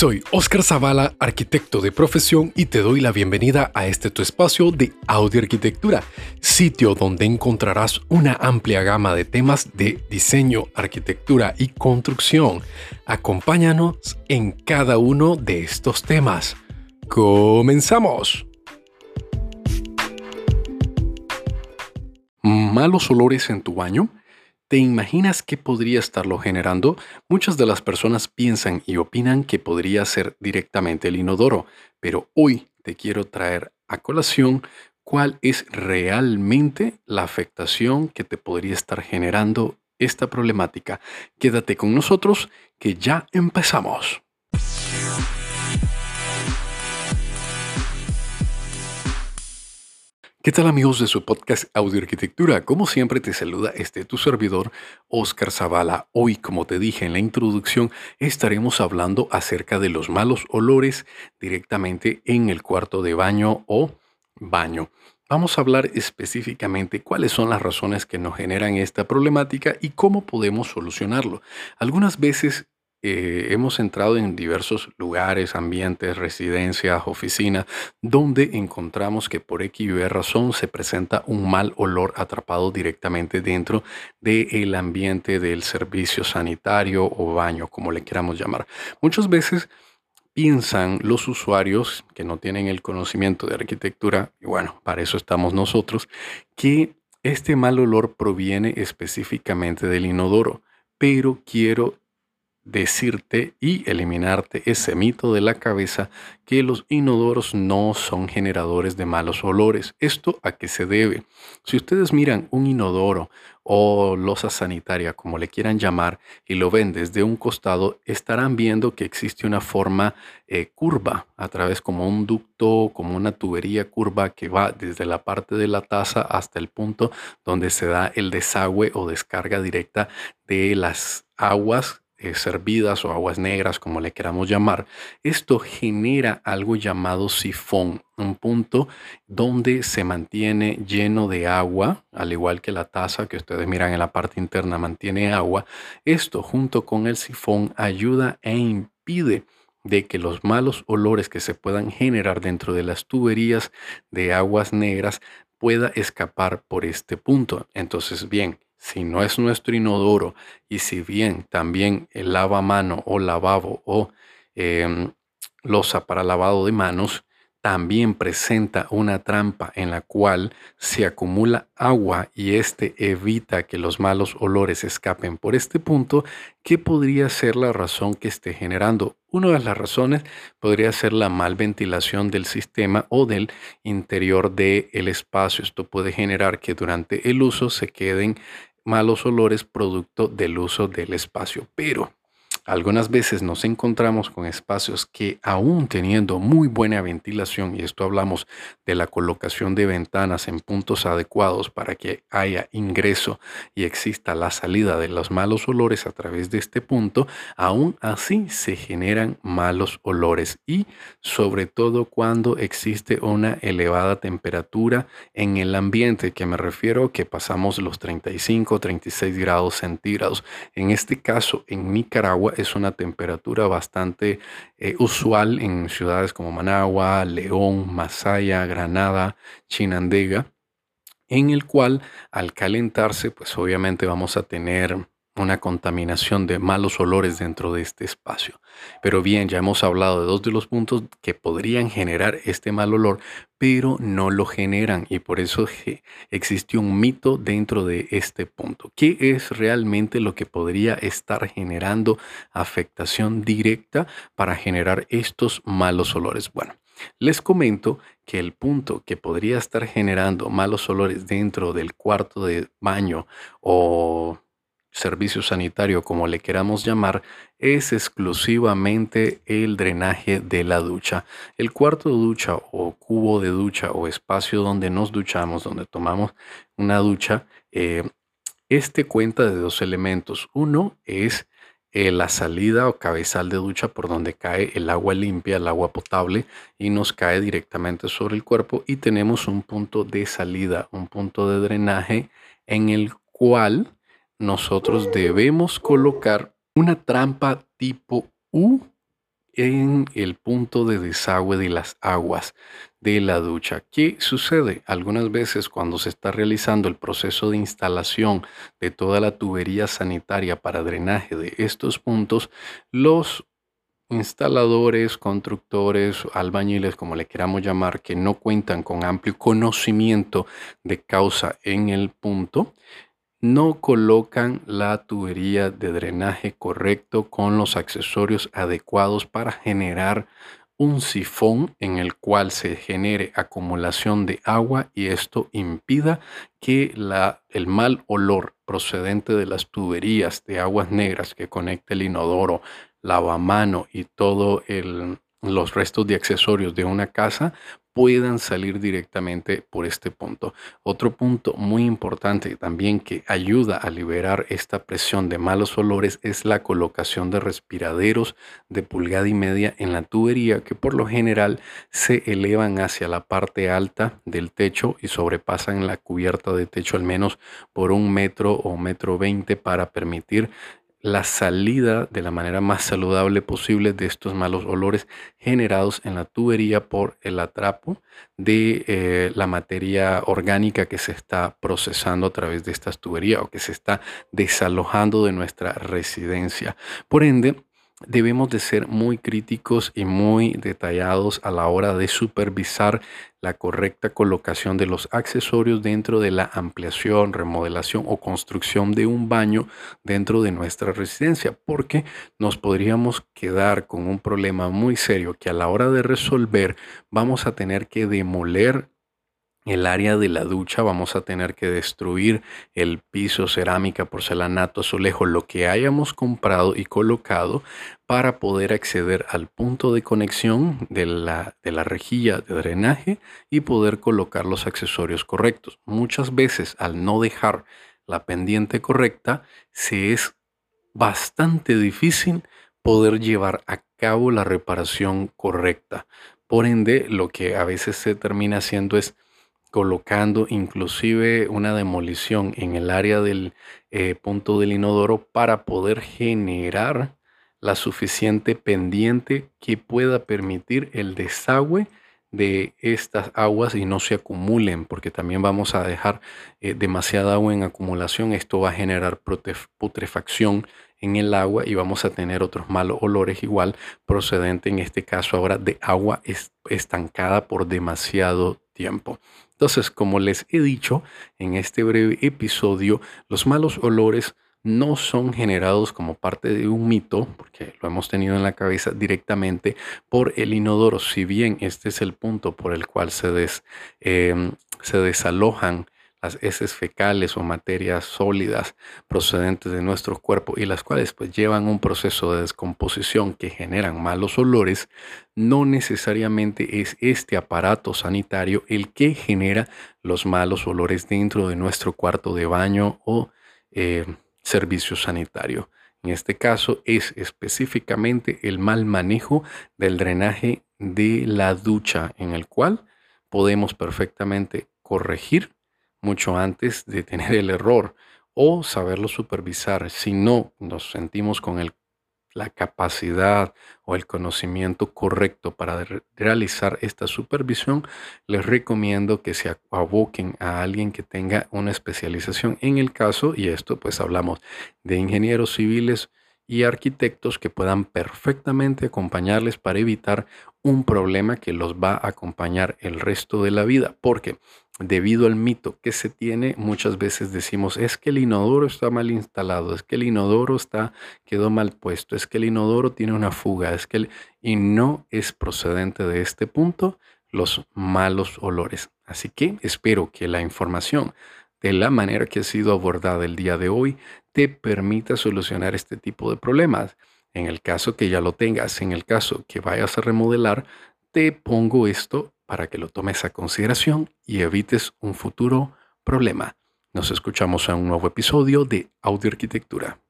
Soy Oscar Zavala, arquitecto de profesión y te doy la bienvenida a este tu espacio de audio arquitectura, sitio donde encontrarás una amplia gama de temas de diseño, arquitectura y construcción. Acompáñanos en cada uno de estos temas. ¡Comenzamos! ¿Malos olores en tu baño? ¿Te imaginas qué podría estarlo generando? Muchas de las personas piensan y opinan que podría ser directamente el inodoro, pero hoy te quiero traer a colación cuál es realmente la afectación que te podría estar generando esta problemática. Quédate con nosotros que ya empezamos. ¿Qué tal amigos de su podcast Audio Arquitectura? Como siempre te saluda este tu servidor Oscar Zavala. Hoy, como te dije en la introducción, estaremos hablando acerca de los malos olores directamente en el cuarto de baño o baño. Vamos a hablar específicamente cuáles son las razones que nos generan esta problemática y cómo podemos solucionarlo. Algunas veces eh, hemos entrado en diversos lugares, ambientes, residencias, oficinas, donde encontramos que por X y razón se presenta un mal olor atrapado directamente dentro del ambiente del servicio sanitario o baño, como le queramos llamar. Muchas veces piensan los usuarios que no tienen el conocimiento de arquitectura, y bueno, para eso estamos nosotros, que este mal olor proviene específicamente del inodoro pero quiero decirte y eliminarte ese mito de la cabeza que los inodoros no son generadores de malos olores. ¿Esto a qué se debe? Si ustedes miran un inodoro o losa sanitaria, como le quieran llamar, y lo ven desde un costado, estarán viendo que existe una forma eh, curva, a través como un ducto, como una tubería curva que va desde la parte de la taza hasta el punto donde se da el desagüe o descarga directa de las aguas eh, servidas o aguas negras, como le queramos llamar, esto genera algo llamado sifón, un punto donde se mantiene lleno de agua, al igual que la taza que ustedes miran en la parte interna mantiene agua. Esto junto con el sifón ayuda e impide de que los malos olores que se puedan generar dentro de las tuberías de aguas negras pueda escapar por este punto. Entonces, bien, si no es nuestro inodoro y si bien también el lavamano o lavabo o em, losa para lavado de manos, también presenta una trampa en la cual se acumula agua y este evita que los malos olores escapen por este punto, ¿qué podría ser la razón que esté generando? Una de las razones podría ser la mal ventilación del sistema o del interior del espacio. Esto puede generar que durante el uso se queden malos olores producto del uso del espacio. Pero algunas veces nos encontramos con espacios que aún teniendo muy buena ventilación, y esto hablamos de la colocación de ventanas en puntos adecuados para que haya ingreso y exista la salida de los malos olores a través de este punto, aún así se generan malos olores y sobre todo cuando existe una elevada temperatura en el ambiente, que me refiero que pasamos los 35, 36 grados centígrados. En este caso, en Nicaragua, es una temperatura bastante eh, usual en ciudades como Managua, León, Masaya, Granada, Chinandega, en el cual al calentarse, pues obviamente vamos a tener una contaminación de malos olores dentro de este espacio. Pero bien, ya hemos hablado de dos de los puntos que podrían generar este mal olor, pero no lo generan y por eso existe un mito dentro de este punto. ¿Qué es realmente lo que podría estar generando afectación directa para generar estos malos olores? Bueno, les comento que el punto que podría estar generando malos olores dentro del cuarto de baño o servicio sanitario, como le queramos llamar, es exclusivamente el drenaje de la ducha. El cuarto de ducha o cubo de ducha o espacio donde nos duchamos, donde tomamos una ducha, eh, este cuenta de dos elementos. Uno es eh, la salida o cabezal de ducha por donde cae el agua limpia, el agua potable y nos cae directamente sobre el cuerpo y tenemos un punto de salida, un punto de drenaje en el cual nosotros debemos colocar una trampa tipo U en el punto de desagüe de las aguas de la ducha. ¿Qué sucede? Algunas veces cuando se está realizando el proceso de instalación de toda la tubería sanitaria para drenaje de estos puntos, los instaladores, constructores, albañiles, como le queramos llamar, que no cuentan con amplio conocimiento de causa en el punto, no colocan la tubería de drenaje correcto con los accesorios adecuados para generar un sifón en el cual se genere acumulación de agua y esto impida que el mal olor procedente de las tuberías de aguas negras que conecta el inodoro, lavamano y todo los restos de accesorios de una casa puedan salir directamente por este punto. Otro punto muy importante también que ayuda a liberar esta presión de malos olores es la colocación de respiraderos de pulgada y media en la tubería que por lo general se elevan hacia la parte alta del techo y sobrepasan la cubierta de techo al menos por un metro o metro veinte para permitir la salida de la manera más saludable posible de estos malos olores generados en la tubería por el atrapo de eh, la materia orgánica que se está procesando a través de estas tuberías o que se está desalojando de nuestra residencia. Por ende, debemos de ser muy críticos y muy detallados a la hora de supervisar la correcta colocación de los accesorios dentro de la ampliación, remodelación o construcción de un baño dentro de nuestra residencia, porque nos podríamos quedar con un problema muy serio que a la hora de resolver vamos a tener que demoler el área de la ducha vamos a tener que destruir el piso, cerámica, porcelanato, azulejo, lo que hayamos comprado y colocado para poder acceder al punto de conexión de la, de la rejilla de drenaje y poder colocar los accesorios correctos. Muchas veces al no dejar la pendiente correcta, se es bastante difícil poder llevar a cabo la reparación correcta. Por ende, lo que a veces se termina haciendo es colocando inclusive una demolición en el área del eh, punto del inodoro para poder generar la suficiente pendiente que pueda permitir el desagüe de estas aguas y no se acumulen, porque también vamos a dejar eh, demasiada agua en acumulación. Esto va a generar putrefacción en el agua y vamos a tener otros malos olores igual procedente en este caso ahora de agua estancada por demasiado tiempo. Entonces, como les he dicho en este breve episodio, los malos olores no son generados como parte de un mito, porque lo hemos tenido en la cabeza directamente por el inodoro. Si bien este es el punto por el cual se, em, se desalojan las heces fecales o materias sólidas procedentes de nuestro cuerpo y las cuales pues llevan un proceso de descomposición que generan malos olores, no necesariamente es este aparato sanitario el que genera los malos olores dentro de nuestro cuarto de baño o eh, servicio sanitario. En este caso es específicamente el mal manejo del drenaje de la ducha en el cual podemos perfectamente corregir mucho antes de tener el error o saberlo supervisar. Si no nos sentimos con la capacidad o el conocimiento correcto para realizar esta supervisión, les recomiendo que se aboquen a alguien que tenga una especialización en el caso, y esto pues hablamos de ingenieros civiles y arquitectos que puedan perfectamente acompañarles para evitar un problema que los va a acompañar el resto de la vida. Porque debido al mito que se tiene, muchas veces decimos, es que el inodoro está mal instalado, es que el inodoro está, quedó mal puesto, es que el inodoro tiene una fuga, es que y no es procedente de este punto los malos olores. Así que espero que la información de la manera que ha sido abordada el día de hoy te permita solucionar este tipo de problemas. En el caso que ya lo tengas, en el caso que vayas a remodelar, te pongo esto para que lo tomes a consideración y evites un futuro problema. Nos escuchamos en un nuevo episodio de Audio Arquitectura.